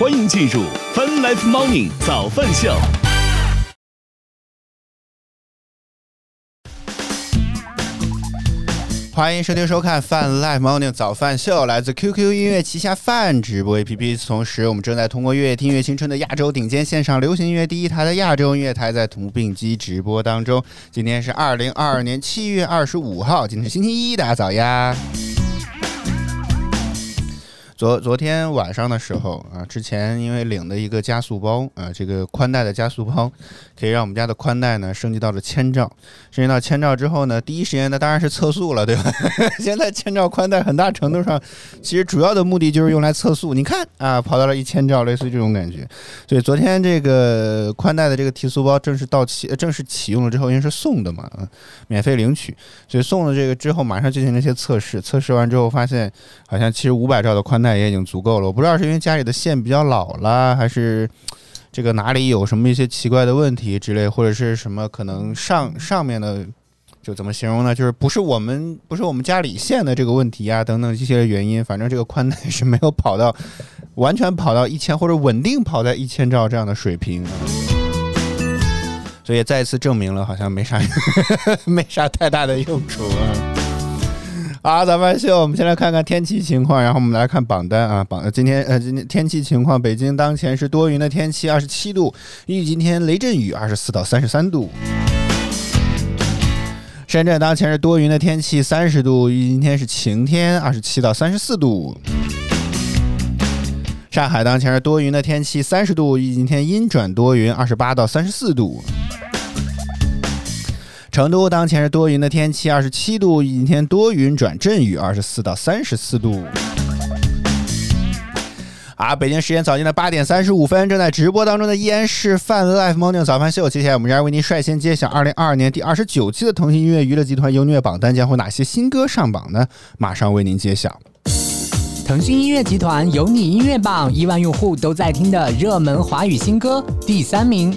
欢迎进入 Fun Life Morning 早饭秀。欢迎收听收看泛 Live Morning 早饭秀，来自 QQ 音乐旗下泛直播 APP。同时，我们正在通过乐听乐青春的亚洲顶尖线上流行音乐第一台的亚洲音乐台，在同步并机直播当中。今天是二零二二年七月二十五号，今天是星期一，大家早呀！昨昨天晚上的时候啊，之前因为领的一个加速包啊，这个宽带的加速包，可以让我们家的宽带呢升级到了千兆。升级到千兆之后呢，第一时间呢当然是测速了，对吧？现在千兆宽带很大程度上，其实主要的目的就是用来测速。你看啊，跑到了一千兆，类似于这种感觉。所以昨天这个宽带的这个提速包正式到期，正式启用了之后，因为是送的嘛，免费领取，所以送了这个之后，马上进行了一些测试。测试完之后发现，好像其实五百兆的宽带。那也已经足够了，我不知道是因为家里的线比较老了，还是这个哪里有什么一些奇怪的问题之类，或者是什么可能上上面的就怎么形容呢？就是不是我们不是我们家里线的这个问题啊等等这些原因，反正这个宽带是没有跑到完全跑到一千或者稳定跑在一千兆这样的水平，所以再次证明了好像没啥 没啥太大的用处啊。好，早饭秀，我们先来看看天气情况，然后我们来看榜单啊。榜今天呃，今天天气情况，北京当前是多云的天气，二十七度；预计今天雷阵雨，二十四到三十三度。深圳当前是多云的天气，三十度；预计今天是晴天，二十七到三十四度。上海当前是多云的天气，三十度；预计今天阴转多云，二十八到三十四度。成都当前是多云的天气，二十七度；今天多云转阵雨，二十四到三十四度。啊，北京时间早间的八点三十五分，正在直播当中的依然是泛 Life Morning 早饭秀。接下来我们将为您率先揭晓二零二二年第二十九期的腾讯音乐娱乐集团优音乐榜单将会哪些新歌上榜呢？马上为您揭晓。腾讯音乐集团有你音乐榜，亿万用户都在听的热门华语新歌第三名。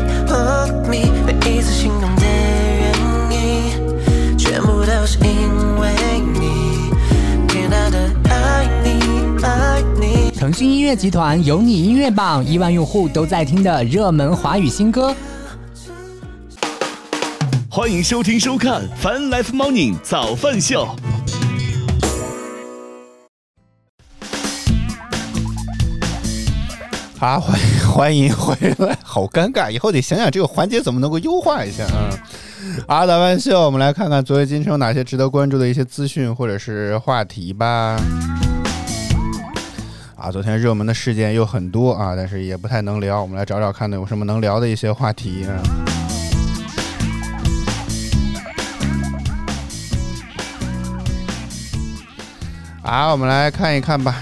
腾讯音乐集团有你音乐榜，亿万用户都在听的热门华语新歌。欢迎收听收看《Fun Life Morning 早饭秀》。啊，欢迎 欢迎回来，好尴尬，以后得想想这个环节怎么能够优化一下啊！啊，早饭秀，我们来看看昨夜今生有哪些值得关注的一些资讯或者是话题吧。啊，昨天热门的事件又很多啊，但是也不太能聊，我们来找找看呢，有什么能聊的一些话题啊？啊，我们来看一看吧，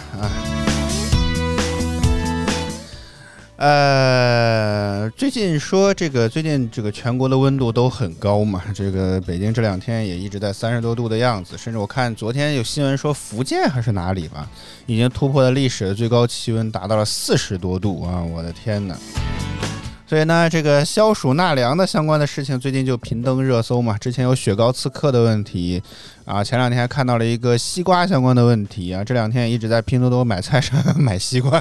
呃，最近说这个，最近这个全国的温度都很高嘛，这个北京这两天也一直在三十多度的样子，甚至我看昨天有新闻说福建还是哪里吧，已经突破了历史的最高气温，达到了四十多度啊！我的天哪！所以呢，这个消暑纳凉的相关的事情最近就频登热搜嘛。之前有雪糕刺客的问题，啊，前两天还看到了一个西瓜相关的问题啊。这两天一直在拼多多买菜上 买西瓜，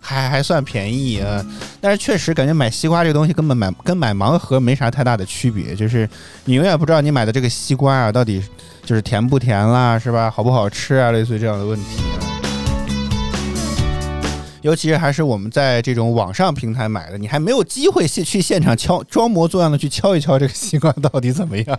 还还算便宜啊。但是确实感觉买西瓜这个东西根本买跟买盲盒没啥太大的区别，就是你永远不知道你买的这个西瓜啊到底就是甜不甜啦，是吧？好不好吃啊？类似于这样的问题啊。尤其是还是我们在这种网上平台买的，你还没有机会去去现场敲，装模作样的去敲一敲这个西瓜到底怎么样，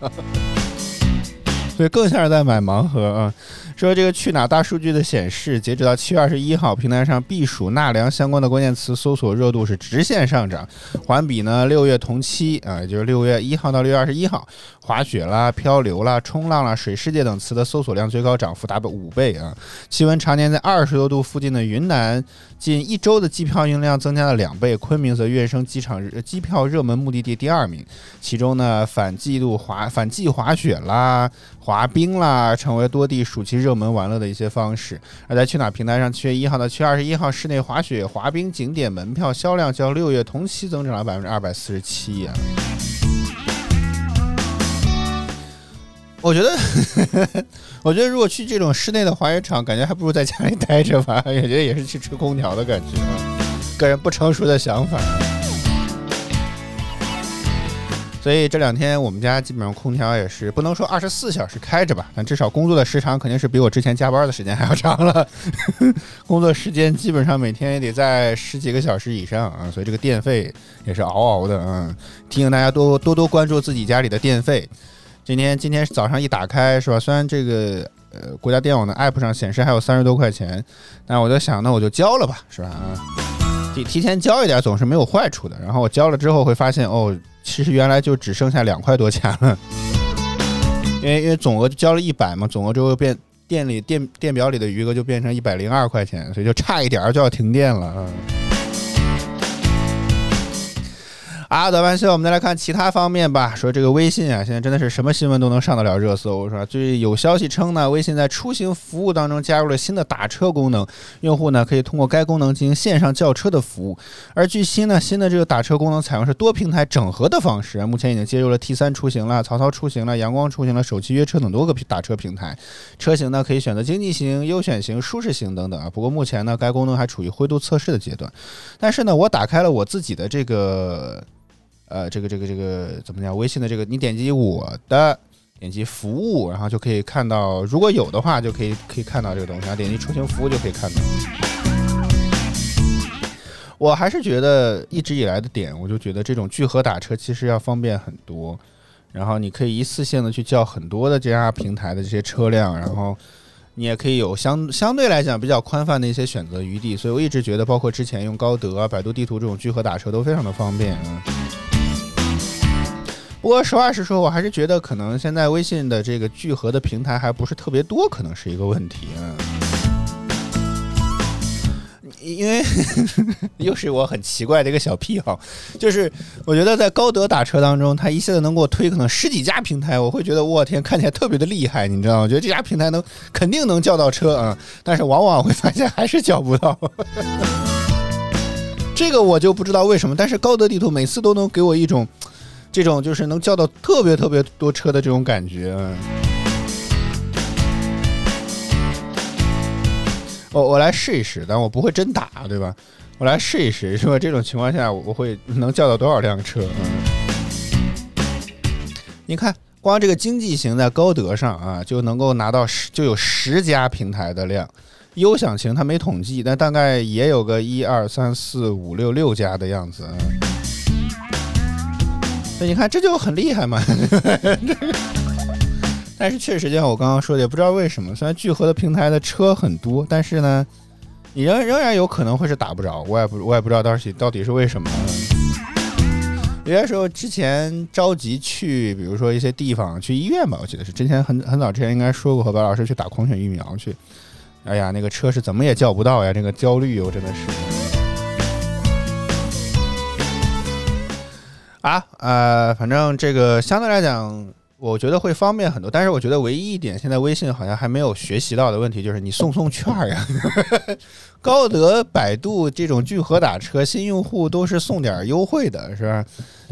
所以更像是在买盲盒啊。说这个去哪大数据的显示，截止到七月二十一号，平台上避暑纳凉相关的关键词搜索热度是直线上涨，环比呢六月同期啊，也就是六月一号到六月二十一号，滑雪啦、漂流啦、冲浪啦、水世界等词的搜索量最高涨幅达到五倍啊！气温常年在二十多度附近的云南，近一周的机票运量增加了两倍，昆明则跃升机场机票热门目的地第二名。其中呢，反季度滑反季滑雪啦。滑冰啦，成为多地暑期热门玩乐的一些方式。而在去哪儿平台上，七月一号到七月二十一号，室内滑雪、滑冰景点门票销量较六月同期增长了百分之二百四十七呀。我觉得，我觉得如果去这种室内的滑雪场，感觉还不如在家里待着吧。也觉得也是去吹空调的感觉，个人不成熟的想法。所以这两天我们家基本上空调也是不能说二十四小时开着吧，但至少工作的时长肯定是比我之前加班的时间还要长了。工作时间基本上每天也得在十几个小时以上啊，所以这个电费也是嗷嗷的啊。提醒大家多多多关注自己家里的电费。今天今天早上一打开是吧？虽然这个呃国家电网的 app 上显示还有三十多块钱，但我就想那我就交了吧，是吧？啊，提提前交一点总是没有坏处的。然后我交了之后会发现哦。其实原来就只剩下两块多钱了，因为因为总额交了一百嘛，总额之后变店里电电表里的余额就变成一百零二块钱，所以就差一点就要停电了嗯。啊，早班秀，我们再来看其他方面吧。说这个微信啊，现在真的是什么新闻都能上得了热搜，是吧？最有消息称呢，微信在出行服务当中加入了新的打车功能，用户呢可以通过该功能进行线上叫车的服务。而据悉呢，新的这个打车功能采用是多平台整合的方式，目前已经接入了 T 三出行了、曹操出行了、阳光出行了、手机约车等多个打车平台。车型呢可以选择经济型、优选型、舒适型等等啊。不过目前呢，该功能还处于灰度测试的阶段。但是呢，我打开了我自己的这个。呃，这个这个这个怎么讲？微信的这个，你点击我的，点击服务，然后就可以看到，如果有的话，就可以可以看到这个东西。然后点击出行服务就可以看到。我还是觉得一直以来的点，我就觉得这种聚合打车其实要方便很多。然后你可以一次性的去叫很多的这样平台的这些车辆，然后你也可以有相相对来讲比较宽泛的一些选择余地。所以我一直觉得，包括之前用高德、百度地图这种聚合打车都非常的方便啊。不过实话实说，我还是觉得可能现在微信的这个聚合的平台还不是特别多，可能是一个问题啊。因为 又是我很奇怪的一个小癖好，就是我觉得在高德打车当中，他一下子能给我推可能十几家平台，我会觉得我天，看起来特别的厉害，你知道吗？我觉得这家平台能肯定能叫到车啊，但是往往会发现还是叫不到。这个我就不知道为什么，但是高德地图每次都能给我一种。这种就是能叫到特别特别多车的这种感觉，嗯我我来试一试，但我不会真打，对吧？我来试一试，是吧？这种情况下，我会能叫到多少辆车？嗯，你看，光这个经济型在高德上啊，就能够拿到十，就有十家平台的量。优享型它没统计，但大概也有个一二三四五六六家的样子。嗯所以你看，这就很厉害嘛。但是确实，就像我刚刚说的，也不知道为什么，虽然聚合的平台的车很多，但是呢，你仍仍然有可能会是打不着。我也不，我也不知道到底到底是为什么。有些时候之前着急去，比如说一些地方去医院吧，我记得是之前很很早之前应该说过，和白老师去打狂犬疫苗去。哎呀，那个车是怎么也叫不到呀，这个焦虑我真的是。啊，呃，反正这个相对来讲，我觉得会方便很多。但是我觉得唯一一点，现在微信好像还没有学习到的问题，就是你送送券呀。高德、百度这种聚合打车，新用户都是送点优惠的，是吧？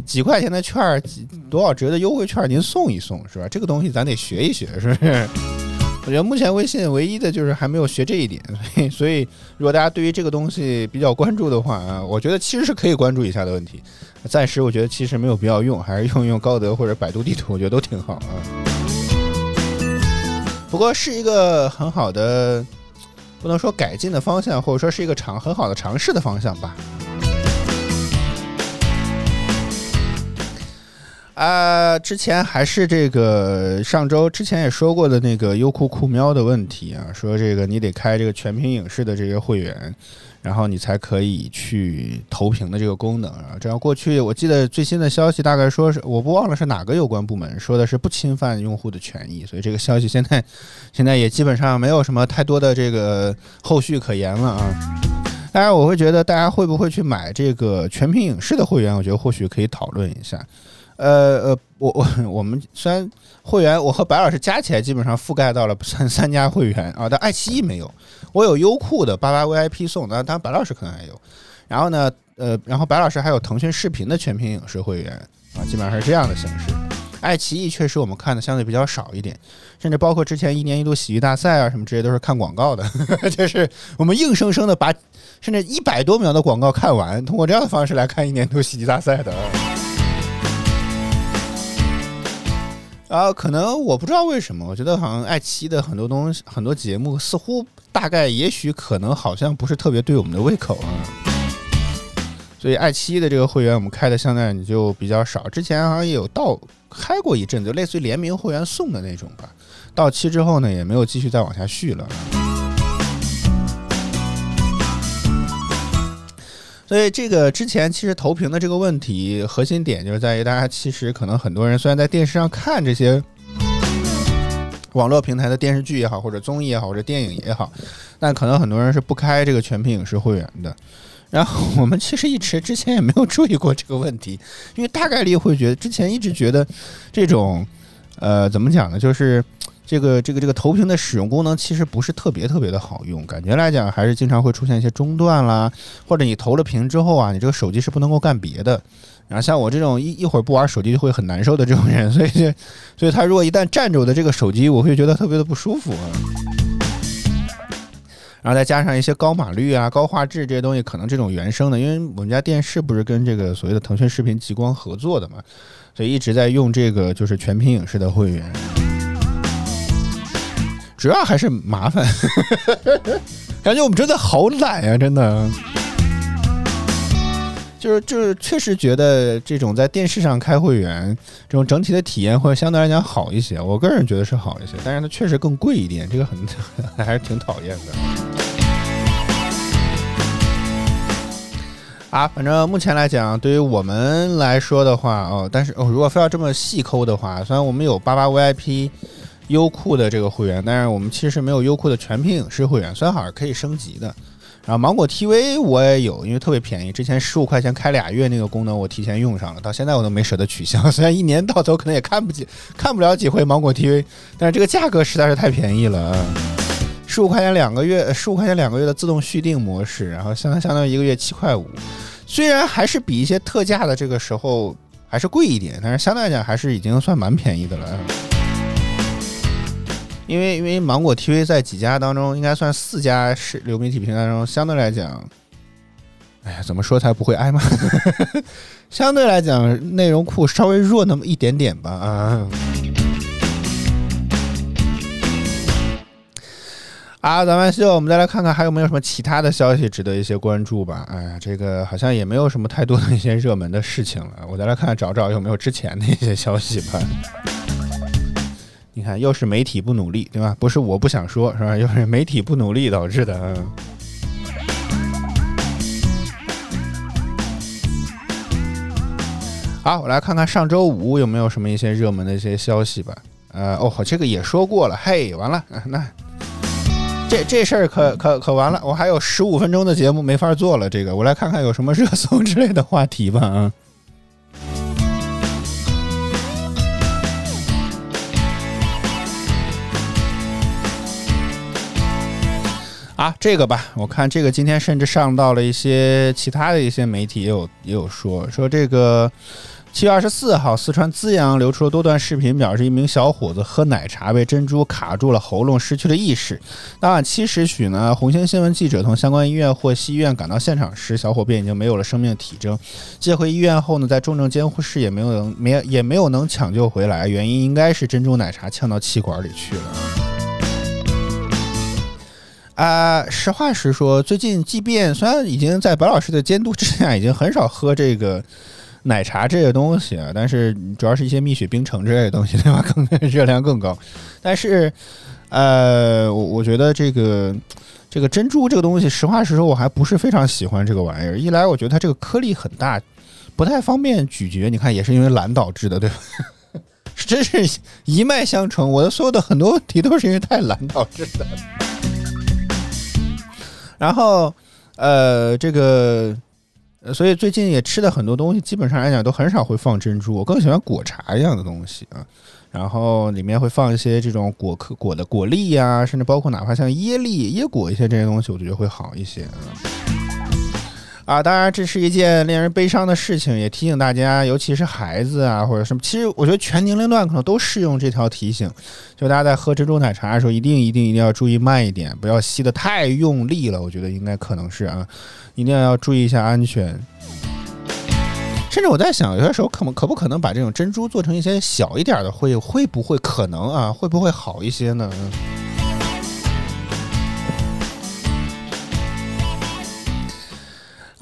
几块钱的券，几多少折的优惠券，您送一送，是吧？这个东西咱得学一学，是不是？我觉得目前微信唯一的就是还没有学这一点，所以 所以如果大家对于这个东西比较关注的话啊，我觉得其实是可以关注一下的问题。暂时我觉得其实没有必要用，还是用用高德或者百度地图，我觉得都挺好啊。不过是一个很好的，不能说改进的方向，或者说是一个尝很好的尝试的方向吧。啊，之前还是这个上周之前也说过的那个优酷酷喵的问题啊，说这个你得开这个全屏影视的这些会员，然后你才可以去投屏的这个功能啊。这样过去我记得最新的消息大概说是我不忘了是哪个有关部门说的是不侵犯用户的权益，所以这个消息现在现在也基本上没有什么太多的这个后续可言了啊。当然，我会觉得大家会不会去买这个全屏影视的会员？我觉得或许可以讨论一下。呃呃，我我我们虽然会员，我和白老师加起来基本上覆盖到了三三家会员啊，但爱奇艺没有。我有优酷的八八 VIP 送，那当然白老师可能还有。然后呢，呃，然后白老师还有腾讯视频的全屏影视会员啊，基本上是这样的形式。爱奇艺确实我们看的相对比较少一点，甚至包括之前一年一度喜剧大赛啊什么这些都是看广告的，就是我们硬生生的把甚至一百多秒的广告看完，通过这样的方式来看一年一度喜剧大赛的。啊，可能我不知道为什么，我觉得好像爱奇艺的很多东西、很多节目似乎大概、也许、可能好像不是特别对我们的胃口啊。所以爱奇艺的这个会员我们开的现在你就比较少，之前好像也有到开过一阵子，类似于联名会员送的那种吧。到期之后呢，也没有继续再往下续了。所以这个之前其实投屏的这个问题核心点就是在于，大家其实可能很多人虽然在电视上看这些网络平台的电视剧也好，或者综艺也好，或者电影也好，但可能很多人是不开这个全屏影视会员的。然后我们其实一直之前也没有注意过这个问题，因为大概率会觉得之前一直觉得这种，呃，怎么讲呢？就是这个这个这个投屏的使用功能其实不是特别特别的好用，感觉来讲还是经常会出现一些中断啦，或者你投了屏之后啊，你这个手机是不能够干别的。然后像我这种一一会儿不玩手机就会很难受的这种人，所以所以他如果一旦占着我的这个手机，我会觉得特别的不舒服啊。然后再加上一些高码率啊、高画质这些东西，可能这种原生的，因为我们家电视不是跟这个所谓的腾讯视频极光合作的嘛，所以一直在用这个就是全屏影视的会员，主要还是麻烦，感觉我们真的好懒呀，真的。就是就是确实觉得这种在电视上开会员，这种整体的体验会相对来讲好一些。我个人觉得是好一些，但是它确实更贵一点，这个很 还是挺讨厌的。啊，反正目前来讲，对于我们来说的话，哦，但是哦，如果非要这么细抠的话，虽然我们有八八 VIP、优酷的这个会员，但是我们其实没有优酷的全屏影视会员，虽然好像可以升级的。然后芒果 TV 我也有，因为特别便宜，之前十五块钱开俩月那个功能我提前用上了，到现在我都没舍得取消。虽然一年到头可能也看不几看不了几回芒果 TV，但是这个价格实在是太便宜了啊！十五块钱两个月，十五块钱两个月的自动续订模式，然后相相当于一个月七块五，虽然还是比一些特价的这个时候还是贵一点，但是相对来讲还是已经算蛮便宜的了。因为因为芒果 TV 在几家当中，应该算四家是流媒体平台当中，相对来讲，哎呀，怎么说才不会挨骂？相对来讲，内容库稍微弱那么一点点吧啊。啊，咱们就我们再来看看还有没有什么其他的消息值得一些关注吧。哎呀，这个好像也没有什么太多的一些热门的事情了。我再来看看找找有没有之前的一些消息吧。你看，又是媒体不努力，对吧？不是我不想说，是吧？又是媒体不努力导致的。嗯。好，我来看看上周五有没有什么一些热门的一些消息吧。呃，哦，这个也说过了。嘿，完了，那这这事儿可可可完了，我还有十五分钟的节目没法做了。这个，我来看看有什么热搜之类的话题吧。啊。啊，这个吧，我看这个今天甚至上到了一些其他的一些媒体也有也有说说这个七月二十四号，四川资阳流出了多段视频，表示一名小伙子喝奶茶被珍珠卡住了喉咙，失去了意识。当晚七时许呢，红星新闻记者从相关医院获悉，医院赶到现场时，小伙便已经没有了生命体征。接回医院后呢，在重症监护室也没有能没也没有能抢救回来，原因应该是珍珠奶茶呛到气管里去了。啊，实话实说，最近即便虽然已经在白老师的监督之下，已经很少喝这个，奶茶这些东西啊，但是主要是一些蜜雪冰城之类的东西，对吧？更热量更高。但是，呃，我我觉得这个这个珍珠这个东西，实话实说，我还不是非常喜欢这个玩意儿。一来，我觉得它这个颗粒很大，不太方便咀嚼。你看，也是因为懒导致的，对吧？真是一脉相承。我的所有的很多问题都是因为太懒导致的。然后，呃，这个。所以最近也吃的很多东西，基本上来讲都很少会放珍珠，我更喜欢果茶一样的东西啊。然后里面会放一些这种果壳、果的果粒呀，甚至包括哪怕像椰粒、椰果一些这些东西，我觉得会好一些啊。啊，当然这是一件令人悲伤的事情，也提醒大家，尤其是孩子啊或者什么，其实我觉得全年龄段可能都适用这条提醒，就大家在喝珍珠奶茶的时候，一定一定一定要注意慢一点，不要吸的太用力了。我觉得应该可能是啊。一定要注意一下安全，甚至我在想，有些时候可不可不可能把这种珍珠做成一些小一点的，会会不会可能啊？会不会好一些呢？嗯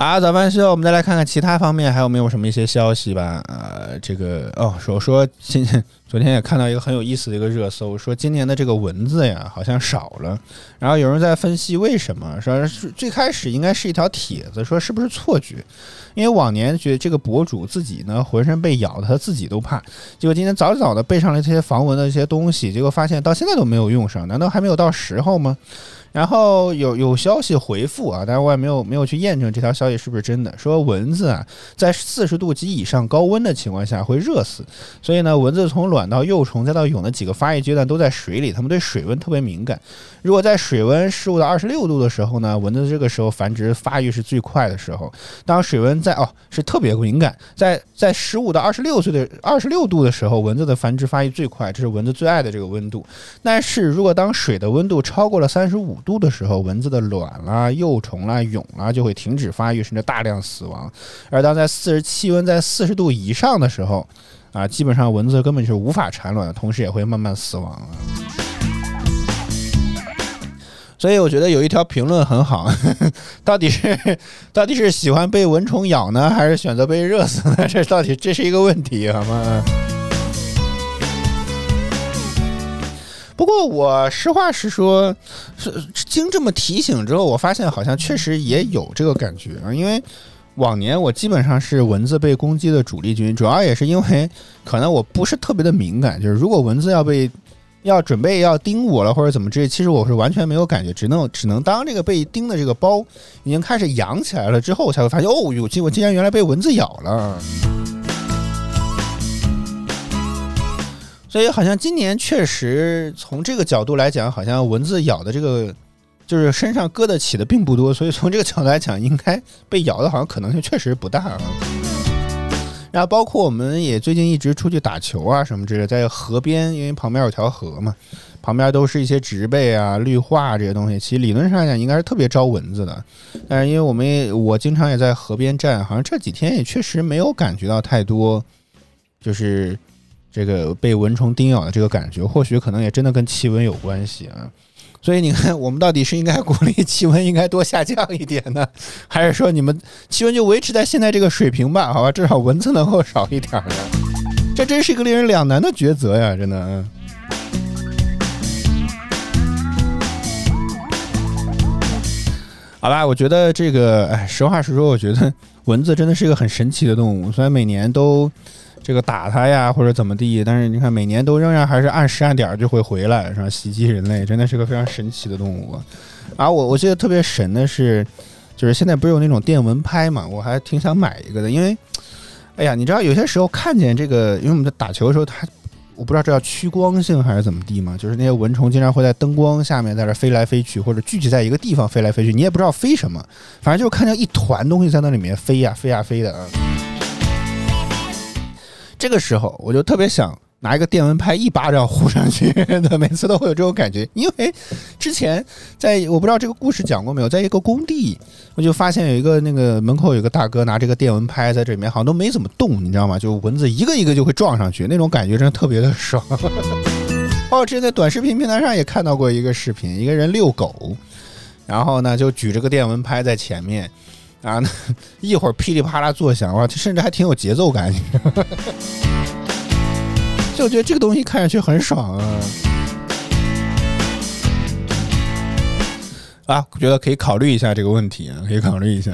啊，早饭秀，我们再来看看其他方面还有没有什么一些消息吧。呃，这个哦，说说今。昨天也看到一个很有意思的一个热搜，说今年的这个蚊子呀好像少了，然后有人在分析为什么，说是最开始应该是一条帖子，说是不是错觉，因为往年觉得这个博主自己呢浑身被咬的他自己都怕，结果今天早早的备上了这些防蚊的一些东西，结果发现到现在都没有用上，难道还没有到时候吗？然后有有消息回复啊，但是我也没有没有去验证这条消息是不是真的。说蚊子啊，在四十度及以上高温的情况下会热死，所以呢，蚊子从卵卵到幼虫再到蛹的几个发育阶段都在水里，它们对水温特别敏感。如果在水温十五到二十六度的时候呢，蚊子这个时候繁殖发育是最快的时候。当水温在哦是特别敏感，在在十五到二十六岁的二十六度的时候，蚊子的繁殖发育最快，这是蚊子最爱的这个温度。但是如果当水的温度超过了三十五度的时候，蚊子的卵啦、幼虫啦、蛹啦就会停止发育，甚至大量死亡。而当在四十气温在四十度以上的时候，啊，基本上蚊子根本就无法产卵，同时也会慢慢死亡啊。所以我觉得有一条评论很好，到底是到底是喜欢被蚊虫咬呢，还是选择被热死呢？这到底这是一个问题，好吗？不过我实话实说，是经这么提醒之后，我发现好像确实也有这个感觉啊。因为往年我基本上是蚊子被攻击的主力军，主要也是因为可能我不是特别的敏感，就是如果蚊子要被要准备要叮我了或者怎么之，其实我是完全没有感觉，只能只能当这个被叮的这个包已经开始痒起来了之后，才会发现哦，哟，我竟然原来被蚊子咬了。所以好像今年确实从这个角度来讲，好像蚊子咬的这个就是身上割的起的并不多，所以从这个角度来讲，应该被咬的好像可能性确实不大啊。然后包括我们也最近一直出去打球啊什么之类，在河边，因为旁边有条河嘛，旁边都是一些植被啊、绿化这些东西，其实理论上来讲应该是特别招蚊子的。但是因为我们也我经常也在河边站，好像这几天也确实没有感觉到太多，就是。这个被蚊虫叮咬的这个感觉，或许可能也真的跟气温有关系啊。所以你看，我们到底是应该鼓励气温应该多下降一点呢，还是说你们气温就维持在现在这个水平吧？好吧，至少蚊子能够少一点呢？这真是一个令人两难的抉择呀，真的。嗯好吧，我觉得这个，哎，实话实说，我觉得蚊子真的是一个很神奇的动物，虽然每年都。这个打它呀，或者怎么地，但是你看，每年都仍然还是按时按点就会回来，是吧？袭击人类，真的是个非常神奇的动物。啊，我我记得特别神的是，就是现在不是有那种电蚊拍嘛，我还挺想买一个的，因为，哎呀，你知道有些时候看见这个，因为我们在打球的时候，它我不知道这叫趋光性还是怎么地嘛，就是那些蚊虫经常会在灯光下面在这飞来飞去，或者聚集在一个地方飞来飞去，你也不知道飞什么，反正就是看见一团东西在那里面飞呀飞呀飞的啊。这个时候，我就特别想拿一个电蚊拍一巴掌呼上去，每次都会有这种感觉。因为之前在我不知道这个故事讲过没有，在一个工地，我就发现有一个那个门口有个大哥拿这个电蚊拍在这里面，好像都没怎么动，你知道吗？就蚊子一个一个就会撞上去，那种感觉真的特别的爽。哦之前在短视频平台上也看到过一个视频，一个人遛狗，然后呢就举着个电蚊拍在前面。啊，那 一会儿噼里啪啦作响，哇，甚至还挺有节奏感。就觉得这个东西看上去很爽啊。啊，觉得可以考虑一下这个问题啊，可以考虑一下。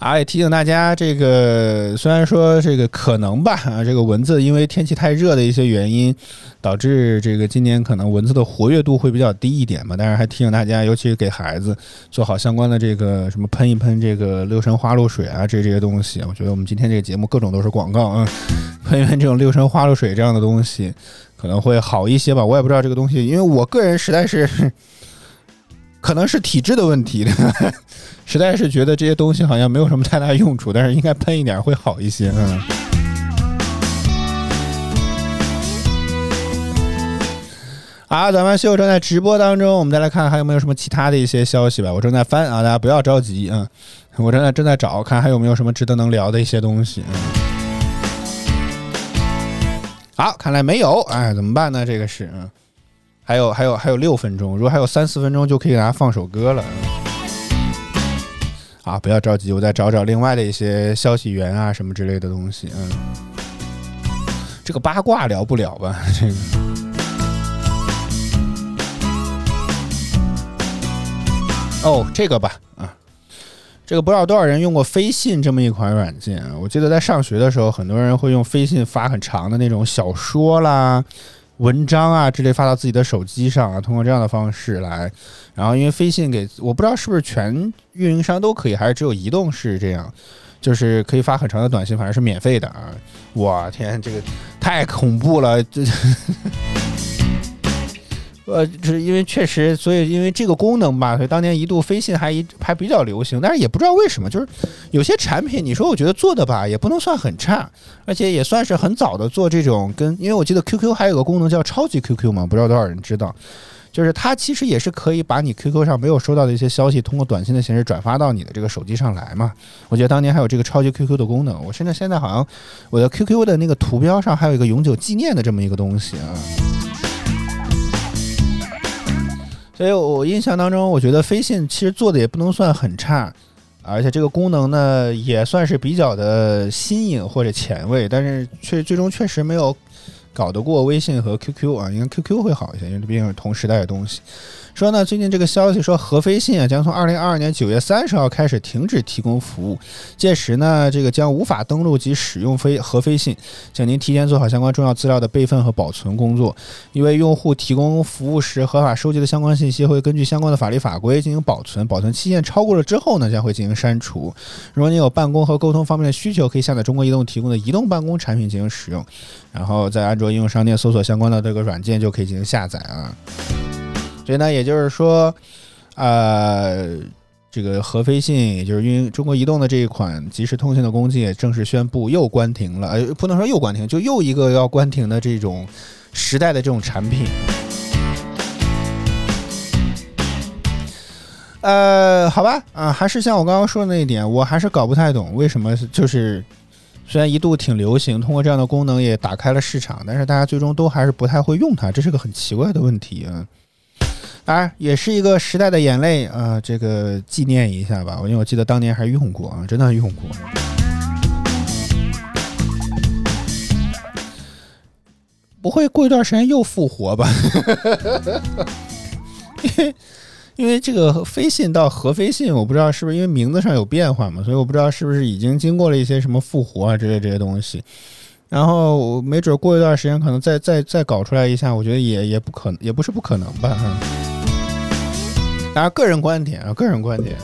啊，也提醒大家，这个虽然说这个可能吧，啊，这个蚊子因为天气太热的一些原因，导致这个今年可能蚊子的活跃度会比较低一点嘛。但是还提醒大家，尤其是给孩子做好相关的这个什么喷一喷这个六神花露水啊，这这些东西。我觉得我们今天这个节目各种都是广告啊，喷一喷这种六神花露水这样的东西可能会好一些吧。我也不知道这个东西，因为我个人实在是。可能是体质的问题，实在是觉得这些东西好像没有什么太大用处，但是应该喷一点会好一些。嗯。好，咱们秀正在直播当中，我们再来看还有没有什么其他的一些消息吧。我正在翻啊，大家不要着急啊，我正在正在找，看还有没有什么值得能聊的一些东西。嗯好，看来没有，哎，怎么办呢？这个是嗯。还有还有还有六分钟，如果还有三四分钟，就可以给大家放首歌了。啊，不要着急，我再找找另外的一些消息源啊，什么之类的东西。嗯，这个八卦聊不了吧？这个。哦，这个吧，啊，这个不知道多少人用过飞信这么一款软件？我记得在上学的时候，很多人会用飞信发很长的那种小说啦。文章啊之类发到自己的手机上啊，通过这样的方式来，然后因为飞信给我不知道是不是全运营商都可以，还是只有移动是这样，就是可以发很长的短信，反正是免费的啊！我天，这个太恐怖了，这。呃，是因为确实，所以因为这个功能吧，所以当年一度飞信还一还比较流行，但是也不知道为什么，就是有些产品，你说我觉得做的吧，也不能算很差，而且也算是很早的做这种跟，因为我记得 QQ 还有个功能叫超级 QQ 嘛，不知道多少人知道，就是它其实也是可以把你 QQ 上没有收到的一些消息，通过短信的形式转发到你的这个手机上来嘛。我觉得当年还有这个超级 QQ 的功能，我甚至现在好像我的 QQ 的那个图标上还有一个永久纪念的这么一个东西啊。所以我印象当中，我觉得飞信其实做的也不能算很差，而且这个功能呢也算是比较的新颖或者前卫，但是却最终确实没有搞得过微信和 QQ 啊，因为 QQ 会好一些，因为毕竟是同时代的东西。说呢，最近这个消息说，合飞信啊将从二零二二年九月三十号开始停止提供服务，届时呢，这个将无法登录及使用飞合飞信，请您提前做好相关重要资料的备份和保存工作。因为用户提供服务时合法收集的相关信息会根据相关的法律法规进行保存，保存期限超过了之后呢，将会进行删除。如果您有办公和沟通方面的需求，可以下载中国移动提供的移动办公产品进行使用，然后在安卓应用商店搜索相关的这个软件就可以进行下载啊。所以呢，也就是说，呃，这个合飞信，也就是运营中国移动的这一款即时通信的工具，也正式宣布又关停了。呃，不能说又关停，就又一个要关停的这种时代的这种产品。呃，好吧，啊，还是像我刚刚说的那一点，我还是搞不太懂为什么，就是虽然一度挺流行，通过这样的功能也打开了市场，但是大家最终都还是不太会用它，这是个很奇怪的问题啊。啊，也是一个时代的眼泪啊！这个纪念一下吧，因为我记得当年还用过啊，真的用过。不会过一段时间又复活吧？因为因为这个飞信到核飞信，我不知道是不是因为名字上有变化嘛，所以我不知道是不是已经经过了一些什么复活啊之类这些东西。然后没准过一段时间可能再再再搞出来一下，我觉得也也不可能，也不是不可能吧。嗯当然，个人观点啊，个人观点。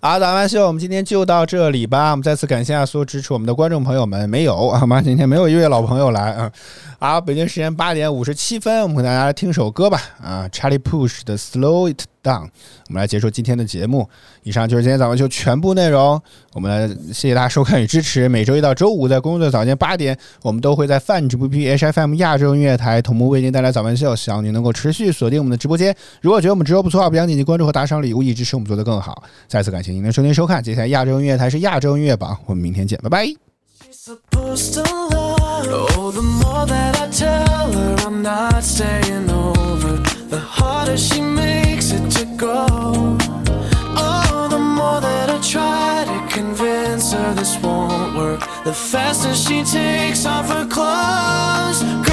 好，打完秀，我们今天就到这里吧。我们再次感谢，所有支持我们的观众朋友们。没有啊，妈？今天没有一位老朋友来啊。好，北京时间八点五十七分，我们给大家听首歌吧。啊，Charlie Push 的 Slow It。down，我们来结束今天的节目。以上就是今天早上秀全部内容。我们来谢谢大家收看与支持。每周一到周五在工作早间八点，我们都会在泛直播 P H F M 亚洲音乐台同步为您带来早班秀。希望您能够持续锁定我们的直播间。如果觉得我们直播不错，不要点击关注和打赏礼物，以支持我们做得更好。再次感谢您的收听收看。接下来亚洲音乐台是亚洲音乐榜，我们明天见，拜拜。the harder she makes it to go. Oh, the more that I try to convince her this won't work, the faster she takes off her clothes.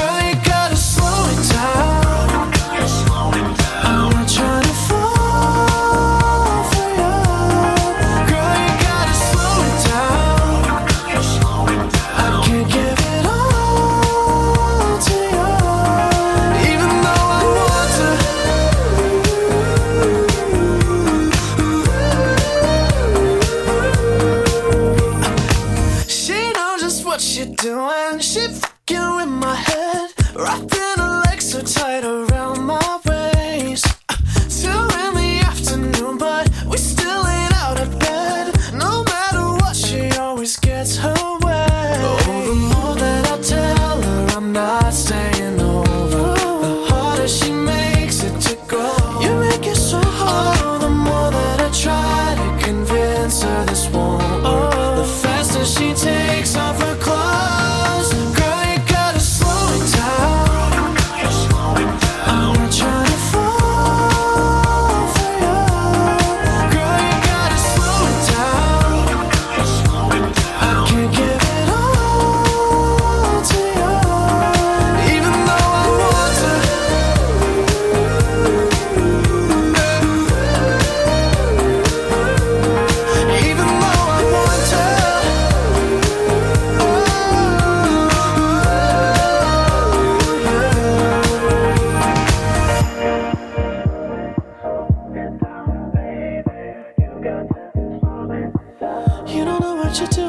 You don't know what you do.